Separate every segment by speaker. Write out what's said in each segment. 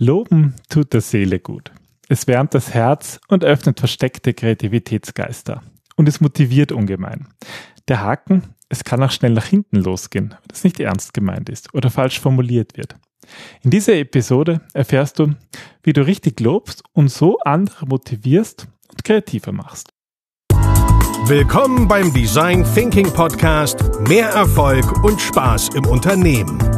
Speaker 1: Loben tut der Seele gut. Es wärmt das Herz und öffnet versteckte Kreativitätsgeister. Und es motiviert ungemein. Der Haken, es kann auch schnell nach hinten losgehen, wenn es nicht ernst gemeint ist oder falsch formuliert wird. In dieser Episode erfährst du, wie du richtig lobst und so andere motivierst und kreativer machst.
Speaker 2: Willkommen beim Design Thinking Podcast Mehr Erfolg und Spaß im Unternehmen.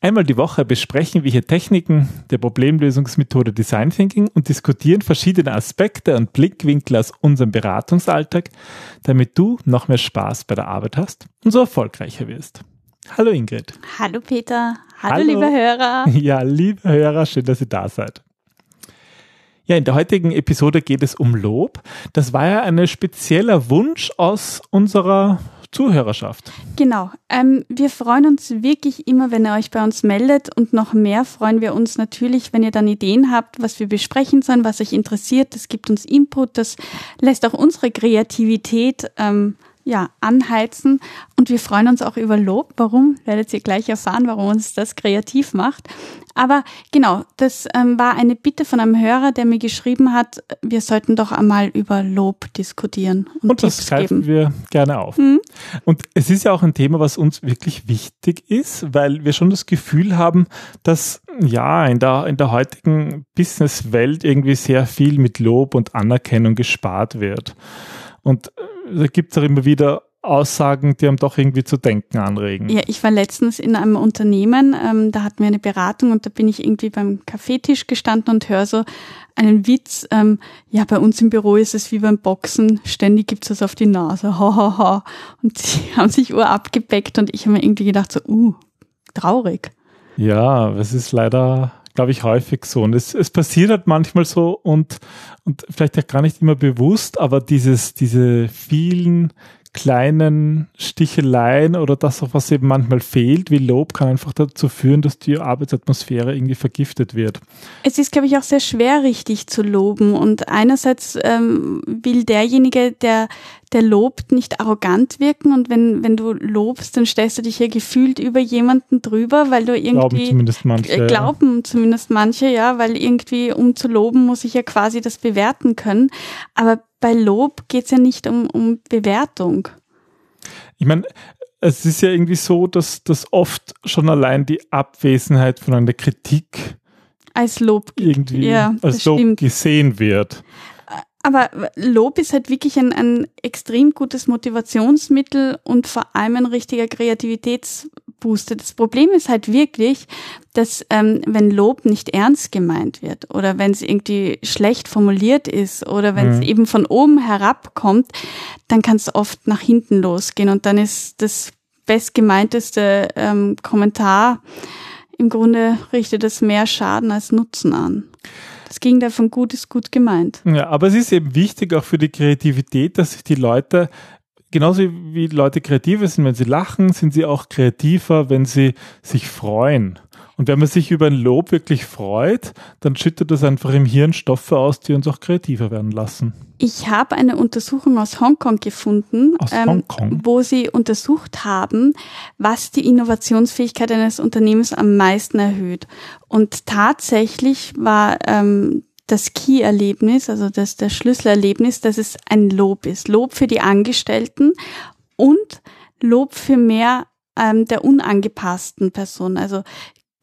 Speaker 1: Einmal die Woche besprechen wir hier Techniken der Problemlösungsmethode Design Thinking und diskutieren verschiedene Aspekte und Blickwinkel aus unserem Beratungsalltag, damit du noch mehr Spaß bei der Arbeit hast und so erfolgreicher wirst. Hallo Ingrid.
Speaker 3: Hallo Peter. Hallo, Hallo. liebe Hörer.
Speaker 1: Ja, liebe Hörer, schön, dass ihr da seid. Ja, in der heutigen Episode geht es um Lob. Das war ja ein spezieller Wunsch aus unserer Zuhörerschaft.
Speaker 3: Genau. Ähm, wir freuen uns wirklich immer, wenn ihr euch bei uns meldet und noch mehr freuen wir uns natürlich, wenn ihr dann Ideen habt, was wir besprechen sollen, was euch interessiert. Das gibt uns Input, das lässt auch unsere Kreativität ähm, ja, anheizen. Und wir freuen uns auch über Lob. Warum? Werdet ihr gleich erfahren, warum uns das kreativ macht. Aber genau, das ähm, war eine Bitte von einem Hörer, der mir geschrieben hat, wir sollten doch einmal über Lob diskutieren.
Speaker 1: Und, und das greifen wir gerne auf. Mhm. Und es ist ja auch ein Thema, was uns wirklich wichtig ist, weil wir schon das Gefühl haben, dass ja in der, in der heutigen Businesswelt irgendwie sehr viel mit Lob und Anerkennung gespart wird. Und äh, da gibt es auch immer wieder Aussagen, die einem doch irgendwie zu denken anregen.
Speaker 3: Ja, ich war letztens in einem Unternehmen, ähm, da hatten wir eine Beratung und da bin ich irgendwie beim Kaffeetisch gestanden und höre so einen Witz. Ähm, ja, bei uns im Büro ist es wie beim Boxen, ständig gibt's das auf die Nase, ha, ha, ha. Und sie haben sich Uhr abgebeckt und ich habe mir irgendwie gedacht so, uh, traurig.
Speaker 1: Ja, es ist leider glaube ich, häufig so. Und es, es passiert halt manchmal so und, und vielleicht auch gar nicht immer bewusst, aber dieses, diese vielen kleinen Sticheleien oder das, was eben manchmal fehlt, wie Lob, kann einfach dazu führen, dass die Arbeitsatmosphäre irgendwie vergiftet wird.
Speaker 3: Es ist, glaube ich, auch sehr schwer, richtig zu loben. Und einerseits ähm, will derjenige, der, der lobt, nicht arrogant wirken. Und wenn, wenn du lobst, dann stellst du dich ja gefühlt über jemanden drüber, weil du irgendwie.
Speaker 1: Glauben zumindest manche.
Speaker 3: Äh, glauben zumindest manche, ja, weil irgendwie, um zu loben, muss ich ja quasi das bewerten können. Aber bei Lob geht es ja nicht um, um Bewertung.
Speaker 1: Ich meine, es ist ja irgendwie so, dass, dass oft schon allein die Abwesenheit von einer Kritik
Speaker 3: als Lob
Speaker 1: irgendwie ja, als Lob stimmt. gesehen wird.
Speaker 3: Aber Lob ist halt wirklich ein, ein extrem gutes Motivationsmittel und vor allem ein richtiger Kreativitätsbooster. Das Problem ist halt wirklich, dass ähm, wenn Lob nicht ernst gemeint wird oder wenn es irgendwie schlecht formuliert ist oder wenn es mhm. eben von oben herabkommt, dann kann es oft nach hinten losgehen und dann ist das bestgemeinteste ähm, Kommentar im Grunde richtet es mehr Schaden als Nutzen an. Das Gegenteil von gut ist gut gemeint.
Speaker 1: Ja, aber es ist eben wichtig auch für die Kreativität, dass sich die Leute genauso wie Leute kreativer sind, wenn sie lachen, sind sie auch kreativer, wenn sie sich freuen. Und wenn man sich über ein Lob wirklich freut, dann schüttet das einfach im Hirn Stoffe aus, die uns auch kreativer werden lassen.
Speaker 3: Ich habe eine Untersuchung aus Hongkong gefunden,
Speaker 1: aus ähm, Hongkong?
Speaker 3: wo sie untersucht haben, was die Innovationsfähigkeit eines Unternehmens am meisten erhöht. Und tatsächlich war ähm, das Key-Erlebnis, also das, das Schlüsselerlebnis, dass es ein Lob ist. Lob für die Angestellten und Lob für mehr ähm, der unangepassten Person. Also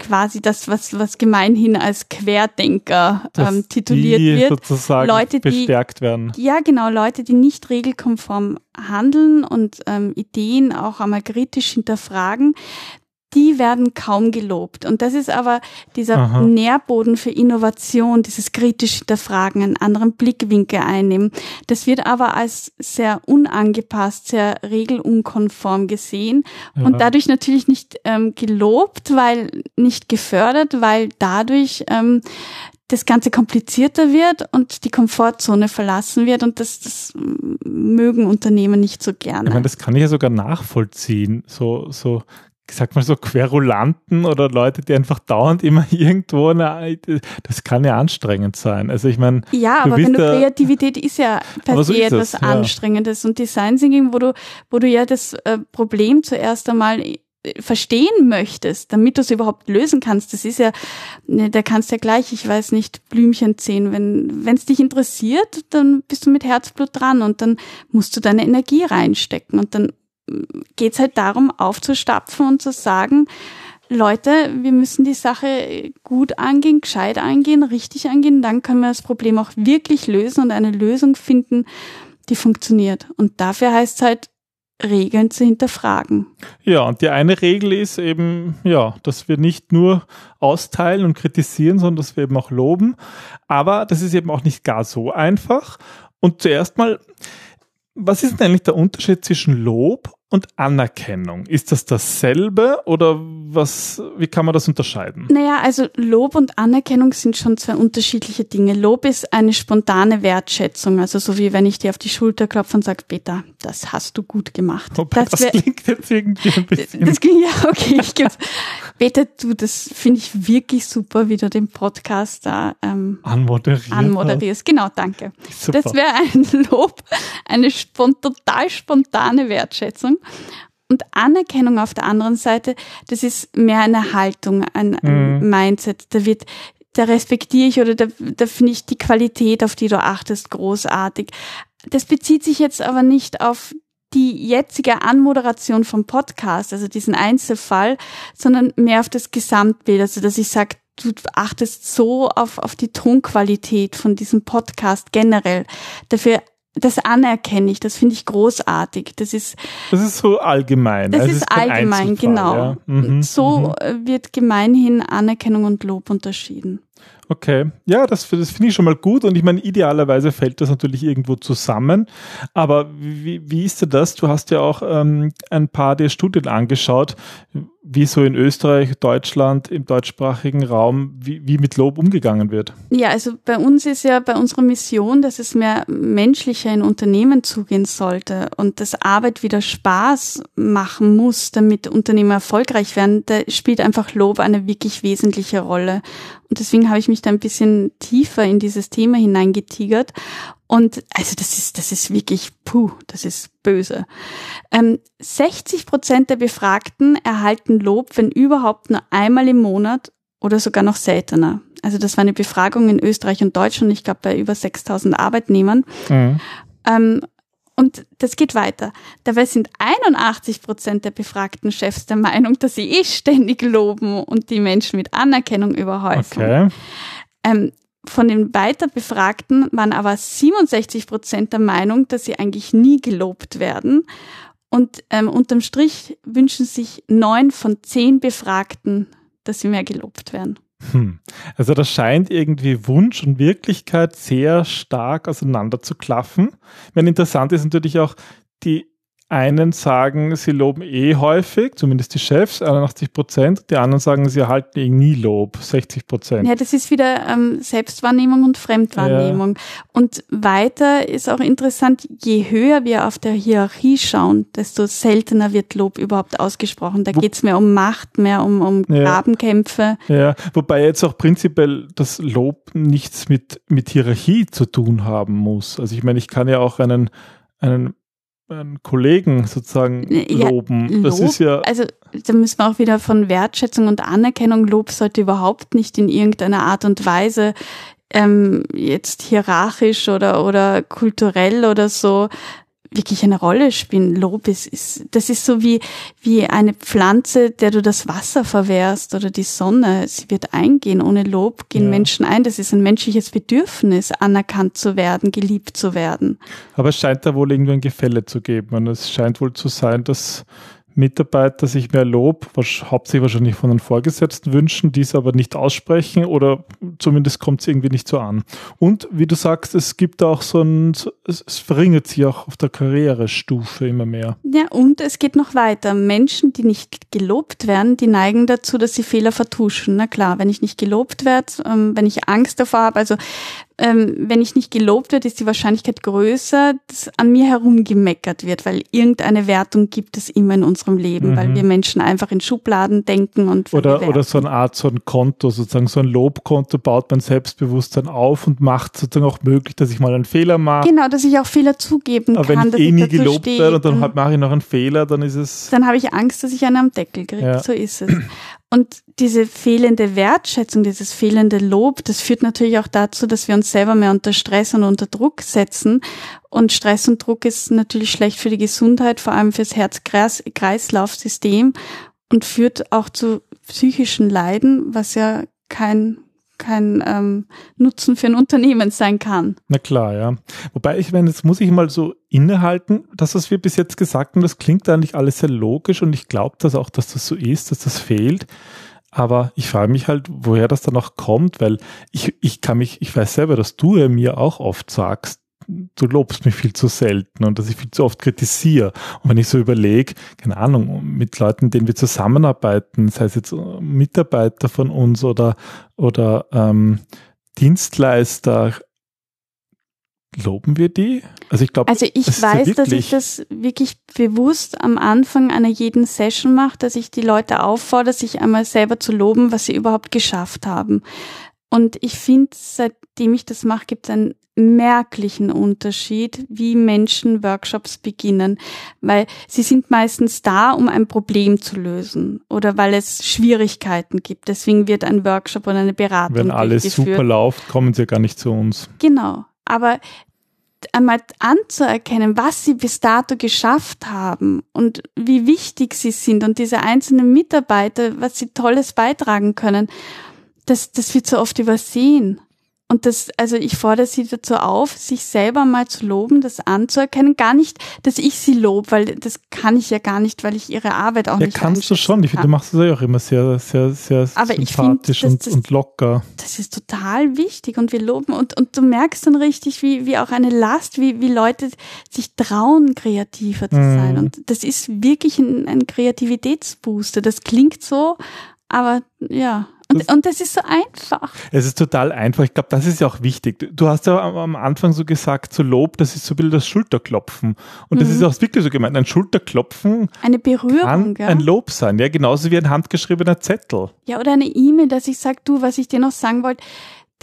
Speaker 3: quasi das, was, was gemeinhin als Querdenker ähm, tituliert
Speaker 1: die
Speaker 3: wird.
Speaker 1: Sozusagen Leute, die bestärkt werden.
Speaker 3: Ja, genau, Leute, die nicht regelkonform handeln und ähm, Ideen auch einmal kritisch hinterfragen, die werden kaum gelobt. Und das ist aber dieser Aha. Nährboden für Innovation, dieses kritische Hinterfragen, einen anderen Blickwinkel einnehmen. Das wird aber als sehr unangepasst, sehr regelunkonform gesehen ja. und dadurch natürlich nicht ähm, gelobt, weil nicht gefördert, weil dadurch ähm, das Ganze komplizierter wird und die Komfortzone verlassen wird und das, das mögen Unternehmen nicht so gerne.
Speaker 1: Ich meine, das kann ich ja sogar nachvollziehen. So, so, sag mal so Querulanten oder Leute, die einfach dauernd immer irgendwo, eine, das kann ja anstrengend sein. Also ich meine.
Speaker 3: Ja, aber wenn du Kreativität ist ja per se so etwas es, Anstrengendes und Design Thinking, wo du, wo du ja das äh, Problem zuerst einmal verstehen möchtest, damit du es überhaupt lösen kannst, das ist ja, ne, da kannst du ja gleich, ich weiß nicht, Blümchen ziehen. Wenn es dich interessiert, dann bist du mit Herzblut dran und dann musst du deine Energie reinstecken und dann geht's halt darum, aufzustapfen und zu sagen, Leute, wir müssen die Sache gut angehen, gescheit angehen, richtig angehen, dann können wir das Problem auch wirklich lösen und eine Lösung finden, die funktioniert. Und dafür heißt es halt, Regeln zu hinterfragen.
Speaker 1: Ja, und die eine Regel ist eben, ja, dass wir nicht nur austeilen und kritisieren, sondern dass wir eben auch loben. Aber das ist eben auch nicht gar so einfach. Und zuerst mal, was ist denn eigentlich der Unterschied zwischen Lob und Anerkennung. Ist das dasselbe oder was, wie kann man das unterscheiden?
Speaker 3: Naja, also Lob und Anerkennung sind schon zwei unterschiedliche Dinge. Lob ist eine spontane Wertschätzung, also so wie wenn ich dir auf die Schulter klopfe und sage, Peter, das hast du gut gemacht.
Speaker 1: Wobei, das, das klingt jetzt irgendwie ein bisschen.
Speaker 3: Das klingt ja okay. Ich geb's. Peter, du, das finde ich wirklich super, wie du den Podcast da ähm,
Speaker 1: anmoderierst.
Speaker 3: anmoderierst. Genau, danke. Super. Das wäre ein Lob, eine spont total spontane Wertschätzung. Und Anerkennung auf der anderen Seite, das ist mehr eine Haltung, ein, ein mhm. Mindset. Da wird, da respektiere ich oder da, da finde ich die Qualität, auf die du achtest, großartig. Das bezieht sich jetzt aber nicht auf die jetzige Anmoderation vom Podcast, also diesen Einzelfall, sondern mehr auf das Gesamtbild. Also dass ich sage, du achtest so auf, auf die Tonqualität von diesem Podcast generell. Dafür das anerkenne ich, das finde ich großartig. Das ist
Speaker 1: das ist so allgemein.
Speaker 3: Das also ist, ist allgemein, genau. Ja. Mhm, so mhm. Wird gemeinhin Anerkennung und Lob unterschieden.
Speaker 1: Okay, ja, das, das finde ich schon mal gut und ich meine, idealerweise fällt das natürlich irgendwo zusammen. Aber wie, wie ist denn das? Du hast ja auch ähm, ein paar der Studien angeschaut, wie so in Österreich, Deutschland, im deutschsprachigen Raum, wie, wie mit Lob umgegangen wird.
Speaker 3: Ja, also bei uns ist ja bei unserer Mission, dass es mehr menschlicher in Unternehmen zugehen sollte und dass Arbeit wieder Spaß machen muss, damit Unternehmen erfolgreich werden. Da spielt einfach Lob eine wirklich wesentliche Rolle. Und deswegen habe ich mich da ein bisschen tiefer in dieses Thema hineingetigert. Und also das ist, das ist wirklich, puh, das ist böse. Ähm, 60 Prozent der Befragten erhalten Lob, wenn überhaupt nur einmal im Monat oder sogar noch seltener. Also das war eine Befragung in Österreich und Deutschland, ich glaube bei über 6000 Arbeitnehmern. Mhm. Ähm, und das geht weiter. Dabei sind 81 Prozent der befragten Chefs der Meinung, dass sie eh ständig loben und die Menschen mit Anerkennung überhäufen. Okay. Ähm, von den weiter Befragten waren aber 67 Prozent der Meinung, dass sie eigentlich nie gelobt werden. Und ähm, unterm Strich wünschen sich neun von zehn Befragten, dass sie mehr gelobt werden.
Speaker 1: Hm. Also das scheint irgendwie Wunsch und Wirklichkeit sehr stark auseinander zu klaffen. Wenn interessant ist natürlich auch die einen sagen, sie loben eh häufig, zumindest die Chefs, 81 Prozent. Die anderen sagen, sie erhalten eh nie Lob, 60 Prozent.
Speaker 3: Ja, das ist wieder ähm, Selbstwahrnehmung und Fremdwahrnehmung. Ja. Und weiter ist auch interessant, je höher wir auf der Hierarchie schauen, desto seltener wird Lob überhaupt ausgesprochen. Da geht es mehr um Macht, mehr um, um Grabenkämpfe.
Speaker 1: Ja. ja, wobei jetzt auch prinzipiell das Lob nichts mit, mit Hierarchie zu tun haben muss. Also ich meine, ich kann ja auch einen, einen einen Kollegen sozusagen loben. Ja, das ist ja.
Speaker 3: Also da müssen wir auch wieder von Wertschätzung und Anerkennung. Lob sollte überhaupt nicht in irgendeiner Art und Weise ähm, jetzt hierarchisch oder oder kulturell oder so wirklich eine Rolle spielen. Lob ist, ist, das ist so wie, wie eine Pflanze, der du das Wasser verwehrst oder die Sonne. Sie wird eingehen. Ohne Lob gehen ja. Menschen ein. Das ist ein menschliches Bedürfnis, anerkannt zu werden, geliebt zu werden.
Speaker 1: Aber es scheint da wohl irgendwie ein Gefälle zu geben. Und es scheint wohl zu sein, dass Mitarbeiter sich mehr Lob, was, hauptsächlich wahrscheinlich von den Vorgesetzten wünschen, dies aber nicht aussprechen oder zumindest kommt es irgendwie nicht so an. Und wie du sagst, es gibt auch so ein, es, es verringert sich auch auf der Karrierestufe immer mehr.
Speaker 3: Ja, und es geht noch weiter. Menschen, die nicht gelobt werden, die neigen dazu, dass sie Fehler vertuschen. Na klar, wenn ich nicht gelobt werde, ähm, wenn ich Angst davor habe, also ähm, wenn ich nicht gelobt werde, ist die Wahrscheinlichkeit größer, dass an mir herumgemeckert wird, weil irgendeine Wertung gibt es immer in unserem Leben, mhm. weil wir Menschen einfach in Schubladen denken und
Speaker 1: oder oder so eine Art so ein Konto, sozusagen so ein Lobkonto baut man Selbstbewusstsein auf und macht sozusagen auch möglich, dass ich mal einen Fehler mache.
Speaker 3: Genau, dass ich auch Fehler zugeben
Speaker 1: Aber
Speaker 3: kann.
Speaker 1: wenn ich eh nie gelobt werde und dann mache ich noch einen Fehler, dann ist es.
Speaker 3: Dann habe ich Angst, dass ich einen am Deckel kriege. Ja. So ist es. Und diese fehlende Wertschätzung, dieses fehlende Lob, das führt natürlich auch dazu, dass wir uns selber mehr unter Stress und unter Druck setzen. Und Stress und Druck ist natürlich schlecht für die Gesundheit, vor allem fürs Herz-Kreislauf-System und führt auch zu psychischen Leiden, was ja kein kein ähm, Nutzen für ein Unternehmen sein kann.
Speaker 1: Na klar, ja. Wobei ich meine, jetzt muss ich mal so innehalten, das, was wir bis jetzt gesagt haben, das klingt eigentlich alles sehr logisch und ich glaube das auch, dass das so ist, dass das fehlt. Aber ich frage mich halt, woher das dann auch kommt, weil ich, ich kann mich, ich weiß selber, dass du mir auch oft sagst, du lobst mich viel zu selten und dass ich viel zu oft kritisiere. Und wenn ich so überlege, keine Ahnung, mit Leuten, denen wir zusammenarbeiten, sei es jetzt Mitarbeiter von uns oder, oder ähm, Dienstleister, loben wir die?
Speaker 3: Also ich glaube, also ich weiß, ja dass ich das wirklich bewusst am Anfang einer jeden Session mache, dass ich die Leute auffordere, sich einmal selber zu loben, was sie überhaupt geschafft haben. Und ich finde, seitdem ich das mache, gibt es einen merklichen Unterschied, wie Menschen Workshops beginnen, weil sie sind meistens da, um ein Problem zu lösen oder weil es Schwierigkeiten gibt. Deswegen wird ein Workshop oder eine Beratung
Speaker 1: Wenn alles super läuft, kommen sie ja gar nicht zu uns.
Speaker 3: Genau, aber einmal anzuerkennen, was sie bis dato geschafft haben und wie wichtig sie sind und diese einzelnen Mitarbeiter, was sie Tolles beitragen können, das, das wird so oft übersehen. Und das, also ich fordere sie dazu auf, sich selber mal zu loben, das anzuerkennen. Gar nicht, dass ich sie lobe, weil das kann ich ja gar nicht, weil ich ihre Arbeit auch
Speaker 1: ja,
Speaker 3: nicht
Speaker 1: kannst du schon. Ich finde, du machst es ja auch immer sehr, sehr, sehr
Speaker 3: Aber
Speaker 1: sympathisch
Speaker 3: find,
Speaker 1: und, das, und locker.
Speaker 3: Das ist total wichtig und wir loben und, und du merkst dann richtig, wie, wie auch eine Last, wie, wie Leute sich trauen, kreativer zu sein. Mhm. Und das ist wirklich ein, ein Kreativitätsbooster. Das klingt so, aber ja, und, und das ist so einfach.
Speaker 1: Es ist total einfach. Ich glaube, das ist ja auch wichtig. Du hast ja am Anfang so gesagt, so Lob, das ist so ein bisschen das Schulterklopfen. Und das mhm. ist auch wirklich so gemeint. Ein Schulterklopfen
Speaker 3: eine Berührung,
Speaker 1: kann ein Lob sein, ja, genauso wie ein handgeschriebener Zettel.
Speaker 3: Ja, oder eine E-Mail, dass ich sage, du, was ich dir noch sagen wollte,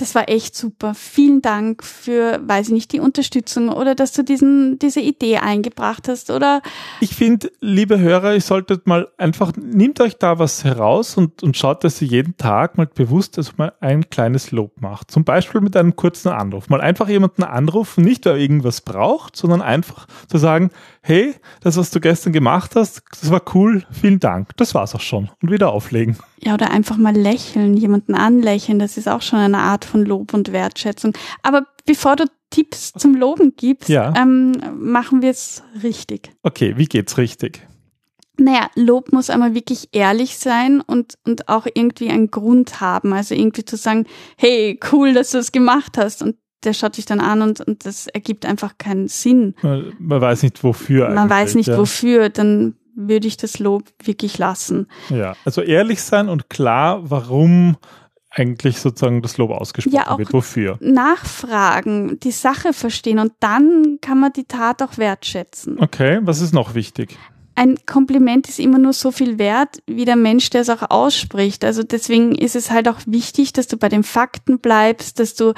Speaker 3: das war echt super. Vielen Dank für, weiß ich nicht, die Unterstützung oder dass du diesen, diese Idee eingebracht hast oder.
Speaker 1: Ich finde, liebe Hörer, ihr solltet mal einfach, nehmt euch da was heraus und, und schaut, dass ihr jeden Tag mal bewusst also mal ein kleines Lob macht. Zum Beispiel mit einem kurzen Anruf. Mal einfach jemanden anrufen, nicht weil irgendwas braucht, sondern einfach zu sagen, hey, das, was du gestern gemacht hast, das war cool, vielen Dank. Das war's auch schon. Und wieder auflegen.
Speaker 3: Ja, oder einfach mal lächeln, jemanden anlächeln, das ist auch schon eine Art von Lob und Wertschätzung. Aber bevor du Tipps zum Loben gibst, ja. ähm, machen wir es richtig.
Speaker 1: Okay, wie geht's richtig?
Speaker 3: Naja, Lob muss einmal wirklich ehrlich sein und, und auch irgendwie einen Grund haben. Also irgendwie zu sagen, hey, cool, dass du es gemacht hast. Und der schaut dich dann an und, und das ergibt einfach keinen Sinn.
Speaker 1: Man, man weiß nicht wofür.
Speaker 3: Man weiß nicht ja. wofür, dann würde ich das Lob wirklich lassen.
Speaker 1: Ja, also ehrlich sein und klar, warum eigentlich sozusagen das Lob ausgesprochen ja, wird, wofür.
Speaker 3: Nachfragen, die Sache verstehen und dann kann man die Tat auch wertschätzen.
Speaker 1: Okay, was ist noch wichtig?
Speaker 3: Ein Kompliment ist immer nur so viel wert, wie der Mensch, der es auch ausspricht. Also deswegen ist es halt auch wichtig, dass du bei den Fakten bleibst, dass du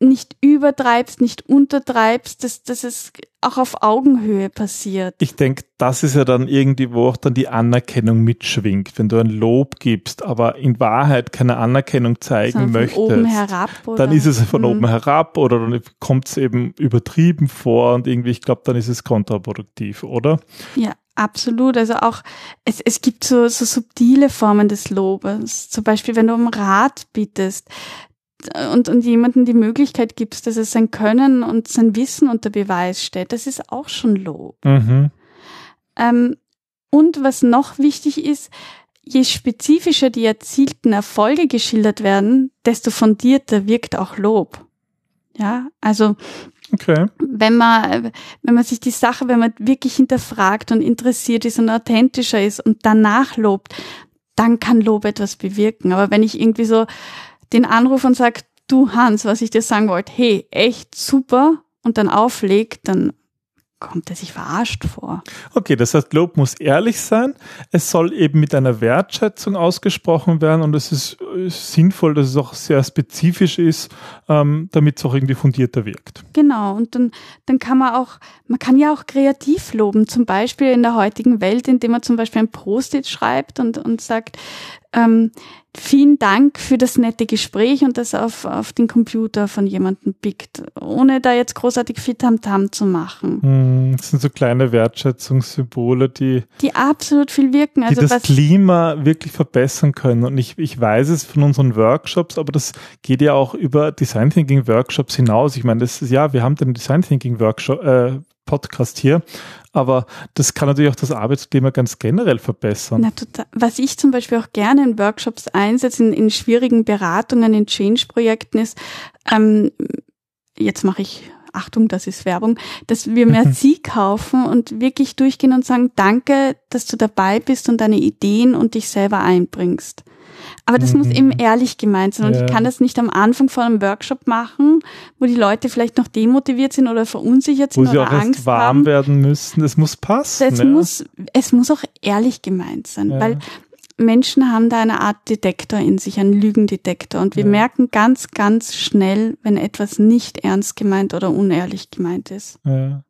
Speaker 3: nicht übertreibst, nicht untertreibst, dass, dass es auch auf Augenhöhe passiert.
Speaker 1: Ich denke, das ist ja dann irgendwie, wo auch dann die Anerkennung mitschwingt, wenn du ein Lob gibst, aber in Wahrheit keine Anerkennung zeigen von möchtest. Oben herab, oder? Dann ist es von mhm. oben herab oder dann kommt es eben übertrieben vor und irgendwie, ich glaube, dann ist es kontraproduktiv, oder?
Speaker 3: Ja, Absolut. Also auch, es, es gibt so, so subtile Formen des Lobes. Zum Beispiel, wenn du um Rat bittest und, und jemandem die Möglichkeit gibst, dass er sein Können und sein Wissen unter Beweis stellt, das ist auch schon Lob. Mhm. Ähm, Und was noch wichtig ist, je spezifischer die erzielten Erfolge geschildert werden, desto fundierter wirkt auch Lob. Ja, also
Speaker 1: okay.
Speaker 3: wenn man, wenn man sich die Sache, wenn man wirklich hinterfragt und interessiert ist und authentischer ist und danach lobt, dann kann Lob etwas bewirken. Aber wenn ich irgendwie so den Anruf und sage, du Hans, was ich dir sagen wollte, hey, echt super, und dann auflegt, dann kommt er sich verarscht vor.
Speaker 1: Okay, das heißt, Lob muss ehrlich sein. Es soll eben mit einer Wertschätzung ausgesprochen werden und es ist, ist sinnvoll, dass es auch sehr spezifisch ist, ähm, damit es auch irgendwie fundierter wirkt.
Speaker 3: Genau, und dann, dann kann man auch, man kann ja auch kreativ loben, zum Beispiel in der heutigen Welt, indem man zum Beispiel ein Post-it schreibt und, und sagt, ähm, vielen Dank für das nette Gespräch und das auf, auf den Computer von jemandem pickt, ohne da jetzt großartig viel Tamtam zu machen.
Speaker 1: Hm, das sind so kleine Wertschätzungssymbole, die,
Speaker 3: die absolut viel wirken.
Speaker 1: Also die das Klima wirklich verbessern können. Und ich, ich weiß es von unseren Workshops, aber das geht ja auch über Design Thinking Workshops hinaus. Ich meine, das ist ja, wir haben den Design Thinking Workshop, äh, Podcast hier. Aber das kann natürlich auch das Arbeitsklima ganz generell verbessern.
Speaker 3: Na, total. Was ich zum Beispiel auch gerne in Workshops einsetze, in, in schwierigen Beratungen, in Change-Projekten ist, ähm, jetzt mache ich Achtung, das ist Werbung, dass wir mehr Sie kaufen und wirklich durchgehen und sagen, danke, dass du dabei bist und deine Ideen und dich selber einbringst. Aber das mhm. muss eben ehrlich gemeint sein. Und ja. ich kann das nicht am Anfang von einem Workshop machen, wo die Leute vielleicht noch demotiviert sind oder verunsichert sind
Speaker 1: wo sie
Speaker 3: oder
Speaker 1: auch Angst warm haben. werden müssen. Es muss passen.
Speaker 3: Es, ja. muss, es muss auch ehrlich gemeint sein, ja. weil Menschen haben da eine Art Detektor in sich, einen Lügendetektor. Und wir merken ganz, ganz schnell, wenn etwas nicht ernst gemeint oder unehrlich gemeint ist.
Speaker 1: Ja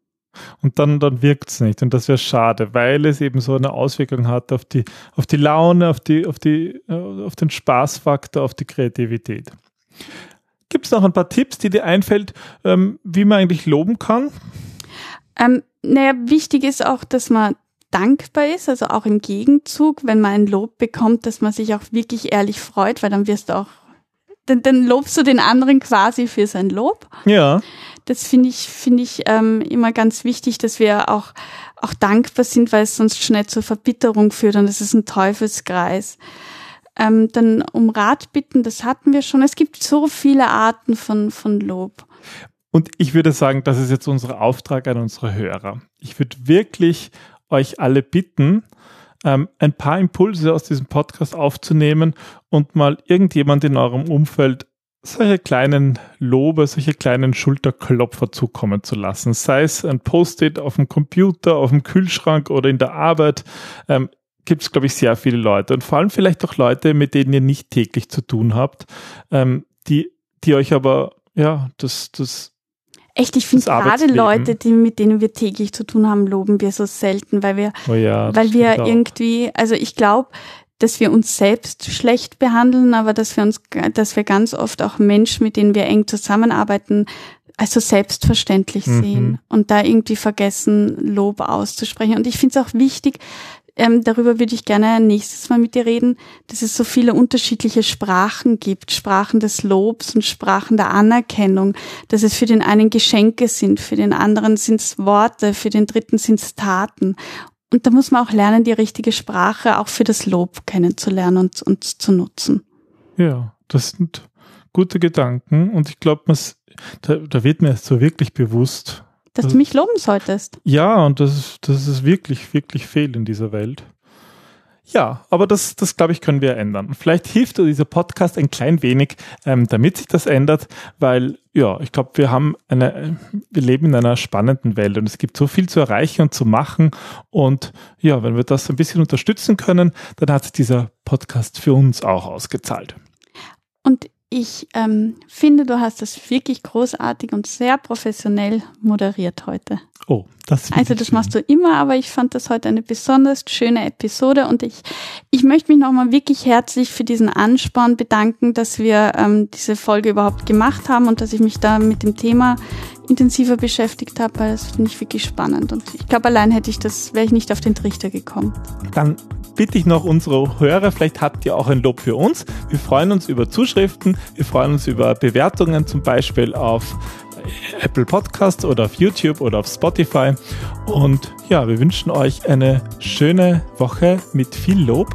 Speaker 1: und dann, dann wirkt es nicht. Und das wäre schade, weil es eben so eine Auswirkung hat auf die, auf die Laune, auf, die, auf, die, äh, auf den Spaßfaktor, auf die Kreativität. Gibt es noch ein paar Tipps, die dir einfällt, ähm, wie man eigentlich loben kann?
Speaker 3: Ähm, naja, wichtig ist auch, dass man dankbar ist, also auch im Gegenzug, wenn man ein Lob bekommt, dass man sich auch wirklich ehrlich freut, weil dann wirst du auch, dann, dann lobst du den anderen quasi für sein Lob.
Speaker 1: Ja
Speaker 3: das finde ich, finde ich ähm, immer ganz wichtig, dass wir auch, auch dankbar sind, weil es sonst schnell zur Verbitterung führt und es ist ein Teufelskreis. Ähm, dann um Rat bitten, das hatten wir schon. Es gibt so viele Arten von, von Lob.
Speaker 1: Und ich würde sagen, das ist jetzt unser Auftrag an unsere Hörer. Ich würde wirklich euch alle bitten, ähm, ein paar Impulse aus diesem Podcast aufzunehmen und mal irgendjemand in eurem Umfeld solche kleinen Lobe, solche kleinen Schulterklopfer zukommen zu lassen. Sei es ein Post-it auf dem Computer, auf dem Kühlschrank oder in der Arbeit. Ähm, gibt es, glaube ich, sehr viele Leute. Und vor allem vielleicht auch Leute, mit denen ihr nicht täglich zu tun habt, ähm, die, die euch aber, ja, das, das
Speaker 3: Echt, ich finde gerade Leute, die, mit denen wir täglich zu tun haben, loben wir so selten, weil wir,
Speaker 1: oh ja,
Speaker 3: weil wir irgendwie, also ich glaube, dass wir uns selbst schlecht behandeln, aber dass wir uns, dass wir ganz oft auch Menschen, mit denen wir eng zusammenarbeiten, also selbstverständlich mhm. sehen und da irgendwie vergessen, Lob auszusprechen. Und ich finde es auch wichtig, ähm, darüber würde ich gerne nächstes Mal mit dir reden, dass es so viele unterschiedliche Sprachen gibt, Sprachen des Lobs und Sprachen der Anerkennung, dass es für den einen Geschenke sind, für den anderen sind es Worte, für den dritten sind es Taten. Und da muss man auch lernen, die richtige Sprache auch für das Lob kennenzulernen und, und zu nutzen.
Speaker 1: Ja, das sind gute Gedanken und ich glaube, da, da wird mir so wirklich bewusst.
Speaker 3: Dass, dass du mich loben solltest.
Speaker 1: Ja, und das ist, das ist wirklich, wirklich fehl in dieser Welt. Ja, aber das, das glaube ich, können wir ändern. Vielleicht hilft dieser Podcast ein klein wenig, ähm, damit sich das ändert, weil ja, ich glaube, wir haben eine, wir leben in einer spannenden Welt und es gibt so viel zu erreichen und zu machen. Und ja, wenn wir das ein bisschen unterstützen können, dann hat sich dieser Podcast für uns auch ausgezahlt.
Speaker 3: Ich ähm, finde, du hast das wirklich großartig und sehr professionell moderiert heute.
Speaker 1: Oh, das
Speaker 3: Also das schön. machst du immer, aber ich fand das heute eine besonders schöne Episode und ich, ich möchte mich nochmal wirklich herzlich für diesen Ansporn bedanken, dass wir ähm, diese Folge überhaupt gemacht haben und dass ich mich da mit dem Thema intensiver beschäftigt habe, weil das finde ich wirklich spannend. Und ich glaube, allein hätte ich das, wäre ich nicht auf den Trichter gekommen.
Speaker 1: Dann bitte ich noch unsere Hörer, vielleicht habt ihr auch ein Lob für uns. Wir freuen uns über Zuschriften, wir freuen uns über Bewertungen zum Beispiel auf Apple Podcasts oder auf YouTube oder auf Spotify. Und ja, wir wünschen euch eine schöne Woche mit viel Lob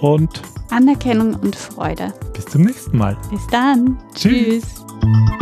Speaker 1: und
Speaker 3: Anerkennung und Freude.
Speaker 1: bis zum nächsten Mal.
Speaker 3: Bis dann.
Speaker 1: Tschüss.
Speaker 3: Tschüss.